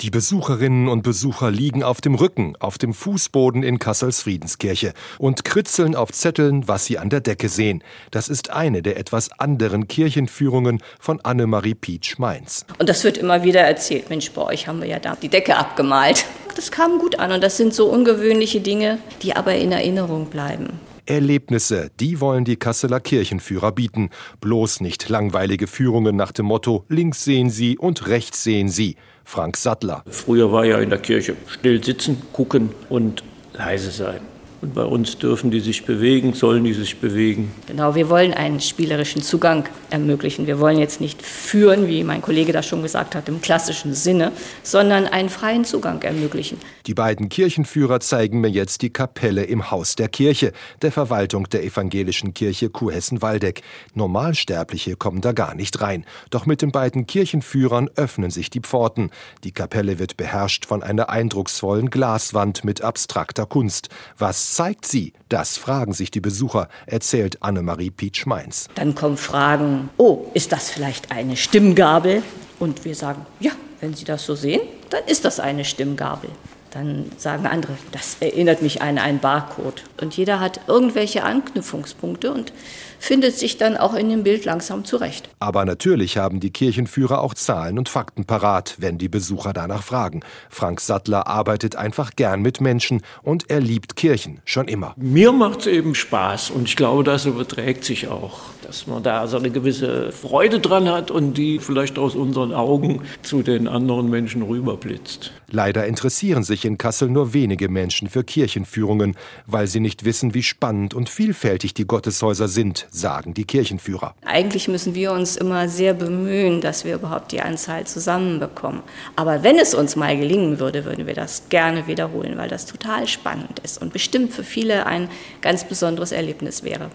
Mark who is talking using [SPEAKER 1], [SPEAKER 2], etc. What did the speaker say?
[SPEAKER 1] Die Besucherinnen und Besucher liegen auf dem Rücken, auf dem Fußboden in Kassels Friedenskirche und kritzeln auf Zetteln, was sie an der Decke sehen. Das ist eine der etwas anderen Kirchenführungen von Annemarie Pietsch Mainz.
[SPEAKER 2] Und das wird immer wieder erzählt. Mensch, bei euch haben wir ja da die Decke abgemalt. Das kam gut an und das sind so ungewöhnliche Dinge, die aber in Erinnerung bleiben.
[SPEAKER 1] Erlebnisse, die wollen die Kasseler Kirchenführer bieten. Bloß nicht langweilige Führungen nach dem Motto links sehen Sie und rechts sehen Sie. Frank Sattler.
[SPEAKER 3] Früher war ja in der Kirche still sitzen, gucken und leise sein. Und bei uns dürfen die sich bewegen, sollen die sich bewegen.
[SPEAKER 2] Genau, wir wollen einen spielerischen Zugang ermöglichen. Wir wollen jetzt nicht führen, wie mein Kollege das schon gesagt hat, im klassischen Sinne, sondern einen freien Zugang ermöglichen.
[SPEAKER 1] Die beiden Kirchenführer zeigen mir jetzt die Kapelle im Haus der Kirche, der Verwaltung der evangelischen Kirche Kurhessen-Waldeck. Normalsterbliche kommen da gar nicht rein. Doch mit den beiden Kirchenführern öffnen sich die Pforten. Die Kapelle wird beherrscht von einer eindrucksvollen Glaswand mit abstrakter Kunst. Was zeigt sie? Das fragen sich die Besucher, erzählt Annemarie Pietsch-Mainz.
[SPEAKER 2] Dann kommen Fragen, oh, ist das vielleicht eine Stimmgabel? Und wir sagen, ja, wenn Sie das so sehen, dann ist das eine Stimmgabel. Dann sagen andere, das erinnert mich an einen Barcode. Und jeder hat irgendwelche Anknüpfungspunkte und findet sich dann auch in dem Bild langsam zurecht.
[SPEAKER 1] Aber natürlich haben die Kirchenführer auch Zahlen und Fakten parat, wenn die Besucher danach fragen. Frank Sattler arbeitet einfach gern mit Menschen und er liebt Kirchen schon immer.
[SPEAKER 3] Mir macht es eben Spaß und ich glaube, das überträgt sich auch, dass man da so eine gewisse Freude dran hat und die vielleicht aus unseren Augen zu den anderen Menschen rüberblitzt.
[SPEAKER 1] Leider interessieren sich in Kassel nur wenige Menschen für Kirchenführungen, weil sie nicht wissen, wie spannend und vielfältig die Gotteshäuser sind, sagen die Kirchenführer.
[SPEAKER 2] Eigentlich müssen wir uns immer sehr bemühen, dass wir überhaupt die Anzahl zusammenbekommen. Aber wenn es uns mal gelingen würde, würden wir das gerne wiederholen, weil das total spannend ist und bestimmt für viele ein ganz besonderes Erlebnis wäre.